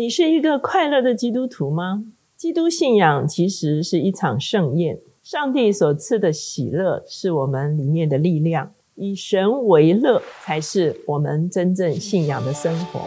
你是一个快乐的基督徒吗？基督信仰其实是一场盛宴，上帝所赐的喜乐是我们里面的力量，以神为乐才是我们真正信仰的生活。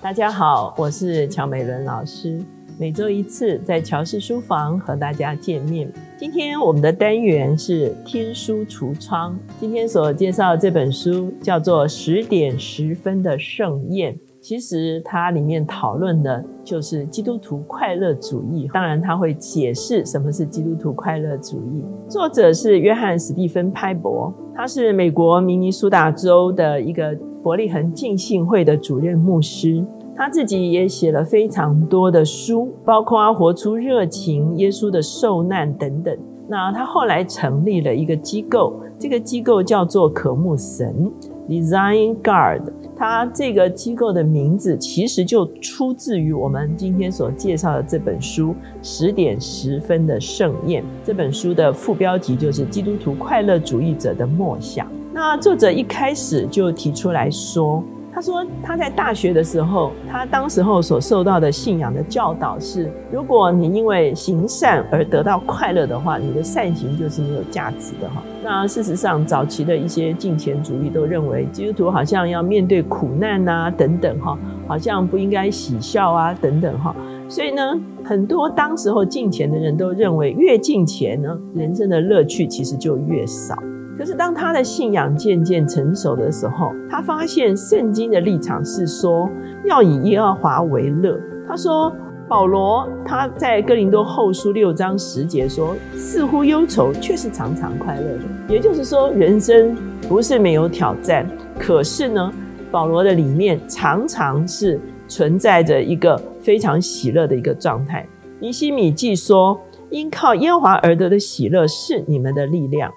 大家好，我是乔美伦老师。每周一次在乔氏书房和大家见面。今天我们的单元是天书橱窗。今天所介绍的这本书叫做《十点十分的盛宴》。其实它里面讨论的就是基督徒快乐主义。当然，他会解释什么是基督徒快乐主义。作者是约翰·史蒂芬·派伯，他是美国明尼苏达州的一个伯利恒浸信会的主任牧师。他自己也写了非常多的书，包括《活出热情》、耶稣的受难等等。那他后来成立了一个机构，这个机构叫做渴慕神 （Design Guard）。他这个机构的名字其实就出自于我们今天所介绍的这本书《十点十分的盛宴》。这本书的副标题就是“基督徒快乐主义者的默想”。那作者一开始就提出来说。他说，他在大学的时候，他当时候所受到的信仰的教导是：如果你因为行善而得到快乐的话，你的善行就是没有价值的哈。那事实上，早期的一些金钱主义都认为，基督徒好像要面对苦难啊等等哈，好像不应该喜笑啊等等哈。所以呢，很多当时候进钱的人都认为，越进钱呢，人生的乐趣其实就越少。可是，当他的信仰渐渐成熟的时候，他发现圣经的立场是说要以耶和华为乐。他说，保罗他在哥林多后书六章十节说，似乎忧愁，却是常常快乐的。也就是说，人生不是没有挑战，可是呢，保罗的里面常常是存在着一个非常喜乐的一个状态。尼西米记说，因靠耶和华而得的喜乐是你们的力量。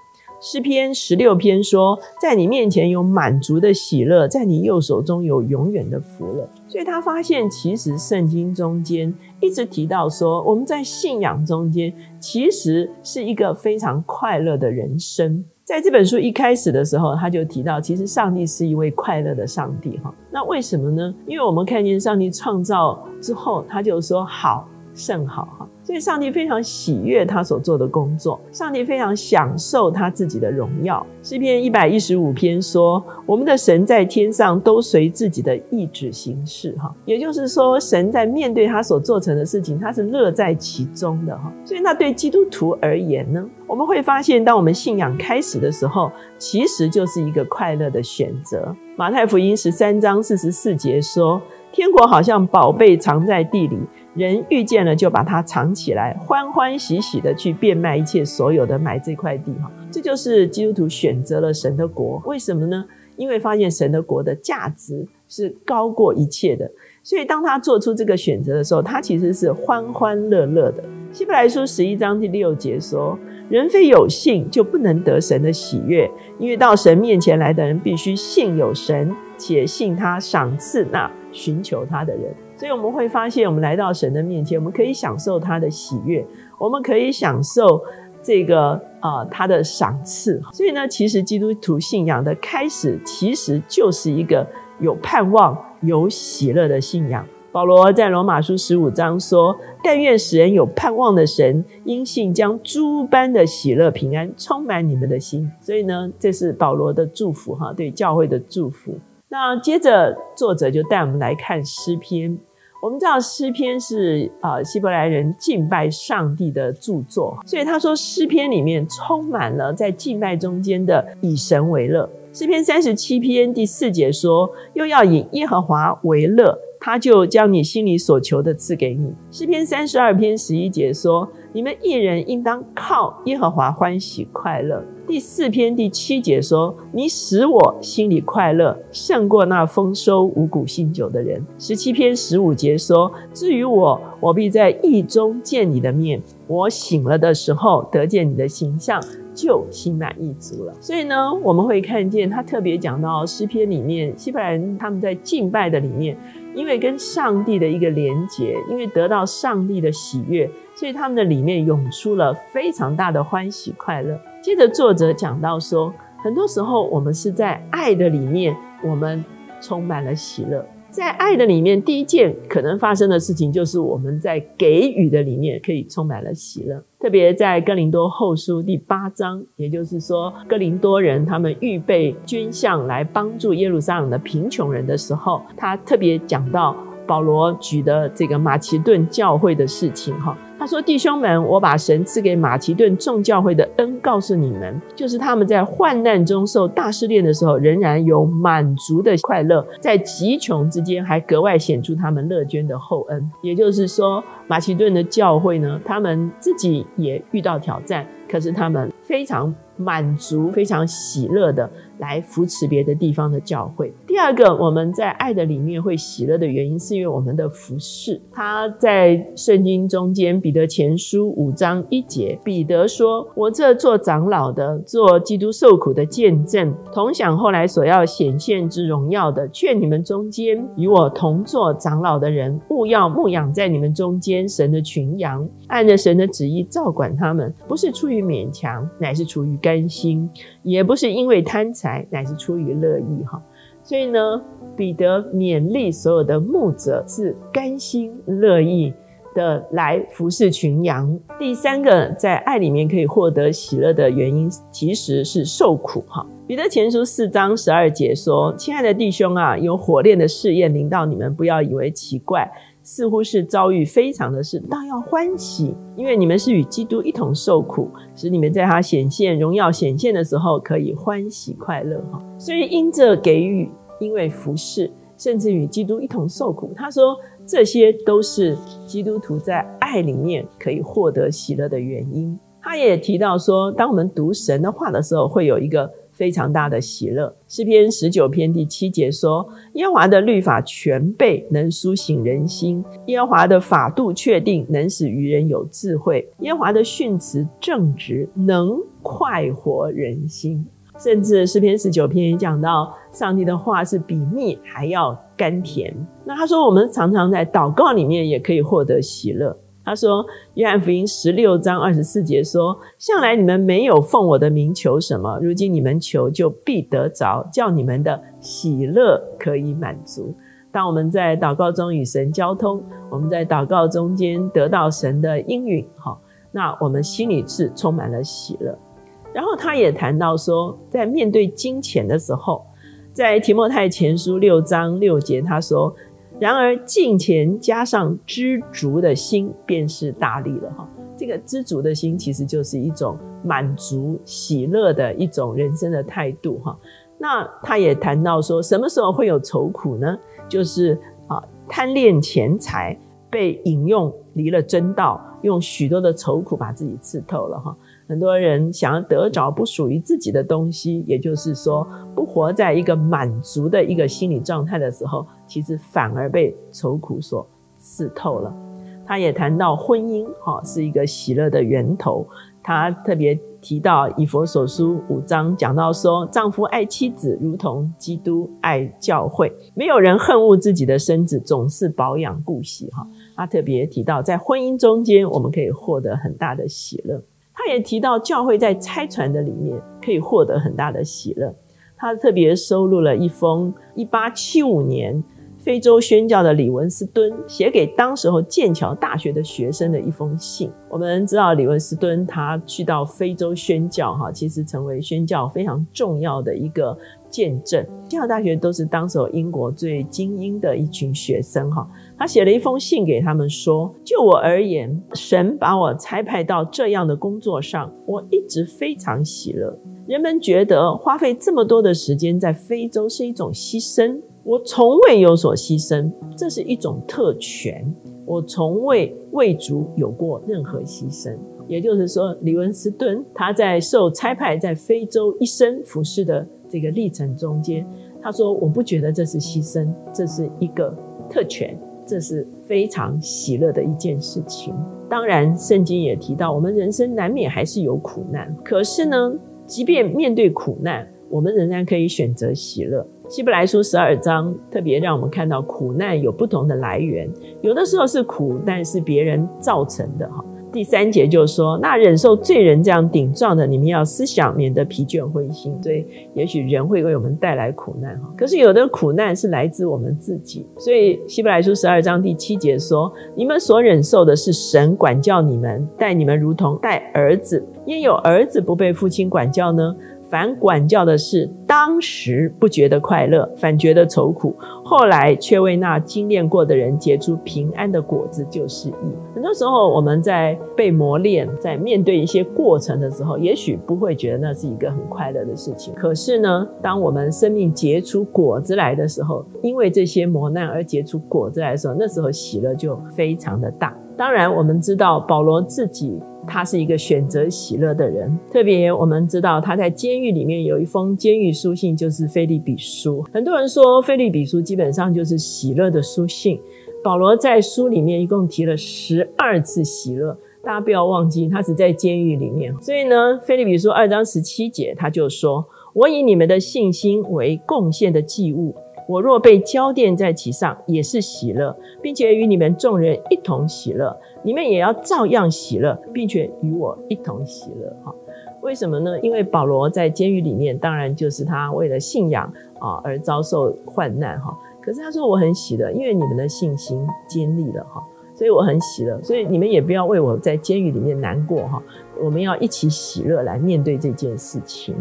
诗篇十六篇说，在你面前有满足的喜乐，在你右手中有永远的福乐。所以他发现，其实圣经中间一直提到说，我们在信仰中间其实是一个非常快乐的人生。在这本书一开始的时候，他就提到，其实上帝是一位快乐的上帝。哈，那为什么呢？因为我们看见上帝创造之后，他就说好。甚好哈，所以上帝非常喜悦他所做的工作，上帝非常享受他自己的荣耀。诗篇一百一十五篇说：“我们的神在天上都随自己的意志行事。”哈，也就是说，神在面对他所做成的事情，他是乐在其中的哈。所以，那对基督徒而言呢，我们会发现，当我们信仰开始的时候，其实就是一个快乐的选择。马太福音十三章四十四节说：“天国好像宝贝藏在地里。”人遇见了就把它藏起来，欢欢喜喜的去变卖一切所有的买这块地哈，这就是基督徒选择了神的国。为什么呢？因为发现神的国的价值是高过一切的，所以当他做出这个选择的时候，他其实是欢欢乐乐的。希伯来书十一章第六节说：“人非有信就不能得神的喜悦，因为到神面前来的人必须信有神，且信他赏赐那寻求他的人。”所以我们会发现，我们来到神的面前，我们可以享受他的喜悦，我们可以享受这个啊他的赏赐。所以呢，其实基督徒信仰的开始，其实就是一个有盼望、有喜乐的信仰。保罗在罗马书十五章说：“但愿使人有盼望的神，因信将诸般的喜乐平安充满你们的心。”所以呢，这是保罗的祝福哈，对教会的祝福。那接着，作者就带我们来看诗篇。我们知道诗篇是啊希伯来人敬拜上帝的著作，所以他说诗篇里面充满了在敬拜中间的以神为乐。诗篇三十七篇第四节说，又要以耶和华为乐。他就将你心里所求的赐给你。诗篇三十二篇十一节说：“你们一人应当靠耶和华欢喜快乐。”第四篇第七节说：“你使我心里快乐，胜过那丰收五谷新酒的人。”十七篇十五节说：“至于我，我必在意中见你的面。我醒了的时候，得见你的形象，就心满意足了。”所以呢，我们会看见他特别讲到诗篇里面，希伯来人他们在敬拜的里面。因为跟上帝的一个连结，因为得到上帝的喜悦，所以他们的里面涌出了非常大的欢喜快乐。接着作者讲到说，很多时候我们是在爱的里面，我们充满了喜乐。在爱的里面，第一件可能发生的事情，就是我们在给予的里面可以充满了喜乐。特别在哥林多后书第八章，也就是说，哥林多人他们预备捐项来帮助耶路撒冷的贫穷人的时候，他特别讲到保罗举的这个马其顿教会的事情，哈。他说：“弟兄们，我把神赐给马其顿众教会的恩告诉你们，就是他们在患难中受大试炼的时候，仍然有满足的快乐；在极穷之间，还格外显出他们乐捐的厚恩。也就是说，马其顿的教会呢，他们自己也遇到挑战，可是他们非常满足、非常喜乐的。”来扶持别的地方的教会。第二个，我们在爱的里面会喜乐的原因，是因为我们的服饰。他在圣经中间，彼得前书五章一节，彼得说：“我这做长老的，做基督受苦的见证，同享后来所要显现之荣耀的，劝你们中间与我同做长老的人，勿要牧养在你们中间间神的群羊，按着神的旨意照管他们，不是出于勉强，乃是出于甘心。”也不是因为贪财，乃是出于乐意哈。所以呢，彼得勉励所有的牧者是甘心乐意的来服侍群羊。第三个，在爱里面可以获得喜乐的原因，其实是受苦哈。彼得前书四章十二节说：“亲爱的弟兄啊，有火炼的试验临到你们，不要以为奇怪。”似乎是遭遇非常的事，倒要欢喜，因为你们是与基督一同受苦，使你们在他显现荣耀显现的时候可以欢喜快乐哈。所以因着给予，因为服侍，甚至与基督一同受苦，他说这些都是基督徒在爱里面可以获得喜乐的原因。他也提到说，当我们读神的话的时候，会有一个。非常大的喜乐。诗篇十九篇第七节说：“耶和华的律法全备，能苏醒人心；耶和华的法度确定，能使愚人有智慧；耶和华的训词正直，能快活人心。”甚至诗篇十九篇也讲到，上帝的话是比蜜还要甘甜。那他说，我们常常在祷告里面也可以获得喜乐。他说：“约翰福音十六章二十四节说，向来你们没有奉我的名求什么，如今你们求就必得着，叫你们的喜乐可以满足。当我们在祷告中与神交通，我们在祷告中间得到神的应允，哈，那我们心里是充满了喜乐。然后他也谈到说，在面对金钱的时候，在提摩太前书六章六节，他说。”然而，敬钱加上知足的心，便是大力了哈。这个知足的心，其实就是一种满足、喜乐的一种人生的态度哈。那他也谈到说，什么时候会有愁苦呢？就是啊，贪恋钱财，被引用离了真道，用许多的愁苦把自己刺透了哈。很多人想要得着不属于自己的东西，也就是说，不活在一个满足的一个心理状态的时候，其实反而被愁苦所刺透了。他也谈到婚姻，哈，是一个喜乐的源头。他特别提到以佛所书五章讲到说，丈夫爱妻子如同基督爱教会，没有人恨恶自己的身子，总是保养顾惜。哈，他特别提到在婚姻中间，我们可以获得很大的喜乐。他也提到教会在拆船的里面可以获得很大的喜乐。他特别收录了一封一八七五年非洲宣教的李文斯敦写给当时候剑桥大学的学生的一封信。我们知道李文斯敦他去到非洲宣教，哈，其实成为宣教非常重要的一个。见证，剑桥大学都是当时英国最精英的一群学生哈。他写了一封信给他们说：“就我而言，神把我差派到这样的工作上，我一直非常喜乐。人们觉得花费这么多的时间在非洲是一种牺牲，我从未有所牺牲，这是一种特权。我从未为主有过任何牺牲。也就是说，李文斯顿他在受差派在非洲一生服侍的。”这个历程中间，他说：“我不觉得这是牺牲，这是一个特权，这是非常喜乐的一件事情。当然，圣经也提到，我们人生难免还是有苦难。可是呢，即便面对苦难，我们仍然可以选择喜乐。希伯来书十二章特别让我们看到，苦难有不同的来源，有的时候是苦，但是别人造成的哈。”第三节就说：“那忍受罪人这样顶撞的，你们要思想，免得疲倦灰心。所以，也许人会为我们带来苦难哈。可是有的苦难是来自我们自己。所以，希伯来书十二章第七节说：你们所忍受的是神管教你们，待你们如同待儿子。因有儿子不被父亲管教呢？”反管教的事，当时不觉得快乐，反觉得愁苦；后来却为那精炼过的人结出平安的果子，就是义。很多时候，我们在被磨练，在面对一些过程的时候，也许不会觉得那是一个很快乐的事情。可是呢，当我们生命结出果子来的时候，因为这些磨难而结出果子来的时候，那时候喜乐就非常的大。当然，我们知道保罗自己。他是一个选择喜乐的人，特别我们知道他在监狱里面有一封监狱书信，就是《菲利比书》。很多人说《菲利比书》基本上就是喜乐的书信。保罗在书里面一共提了十二次喜乐，大家不要忘记，他是在监狱里面。所以呢，《菲利比书》二章十七节他就说：“我以你们的信心为贡献的祭物。”我若被交奠在其上，也是喜乐，并且与你们众人一同喜乐。你们也要照样喜乐，并且与我一同喜乐。哈，为什么呢？因为保罗在监狱里面，当然就是他为了信仰啊而遭受患难。哈，可是他说我很喜乐，因为你们的信心坚立了。哈，所以我很喜乐。所以你们也不要为我在监狱里面难过。哈，我们要一起喜乐来面对这件事情。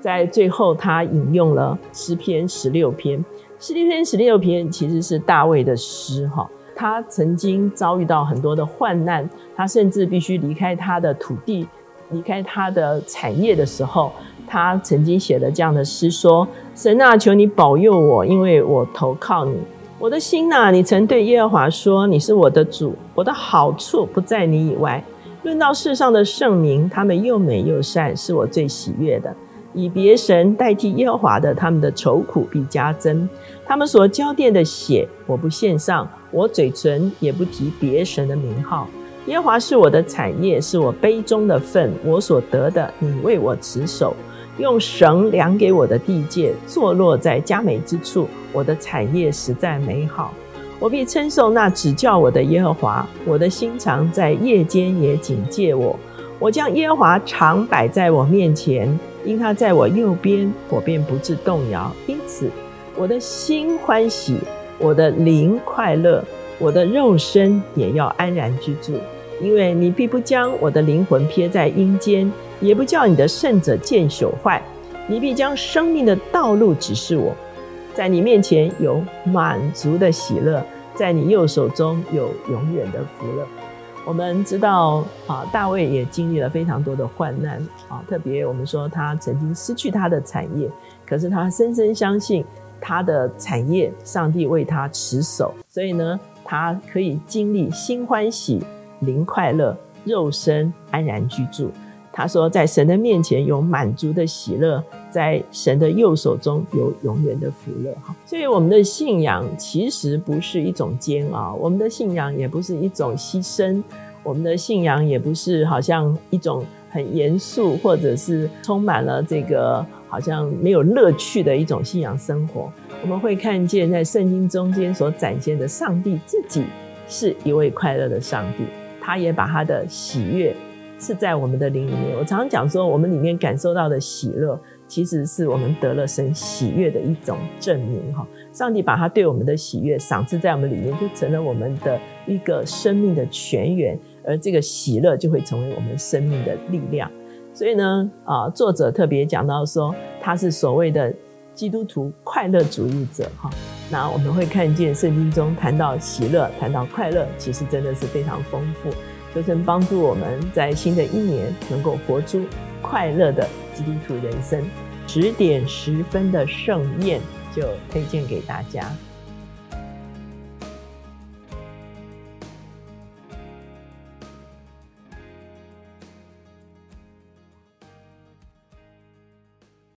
在最后，他引用了诗篇十六篇。诗篇十六篇其实是大卫的诗，哈。他曾经遭遇到很多的患难，他甚至必须离开他的土地，离开他的产业的时候，他曾经写了这样的诗：说，神啊，求你保佑我，因为我投靠你。我的心呐，你曾对耶和华说，你是我的主，我的好处不在你以外。论到世上的圣明，他们又美又善，是我最喜悦的。以别神代替耶和华的，他们的愁苦必加增。他们所交奠的血，我不献上，我嘴唇也不提别神的名号。耶和华是我的产业，是我杯中的份，我所得的，你为我持守。用绳量给我的地界，坐落在佳美之处。我的产业实在美好，我必称颂那指教我的耶和华。我的心肠在夜间也警戒我。我将耶和华常摆在我面前。因他在我右边，我便不致动摇。因此，我的心欢喜，我的灵快乐，我的肉身也要安然居住。因为你必不将我的灵魂撇在阴间，也不叫你的圣者见朽坏。你必将生命的道路指示我，在你面前有满足的喜乐，在你右手中有永远的福乐。我们知道啊，大卫也经历了非常多的患难啊，特别我们说他曾经失去他的产业，可是他深深相信他的产业，上帝为他持守，所以呢，他可以经历心欢喜、灵快乐、肉身安然居住。他说，在神的面前有满足的喜乐，在神的右手中有永远的福乐。哈，所以我们的信仰其实不是一种煎熬，我们的信仰也不是一种牺牲，我们的信仰也不是好像一种很严肃或者是充满了这个好像没有乐趣的一种信仰生活。我们会看见在圣经中间所展现的上帝自己是一位快乐的上帝，他也把他的喜悦。是在我们的灵里面。我常常讲说，我们里面感受到的喜乐，其实是我们得了神喜悦的一种证明。哈，上帝把他对我们的喜悦赏赐在我们里面，就成了我们的一个生命的泉源，而这个喜乐就会成为我们生命的力量。所以呢，啊，作者特别讲到说，他是所谓的基督徒快乐主义者。哈，那我们会看见圣经中谈到喜乐，谈到快乐，其实真的是非常丰富。就能帮助我们在新的一年能够活出快乐的基督徒人生，十点十分的盛宴就推荐给大家。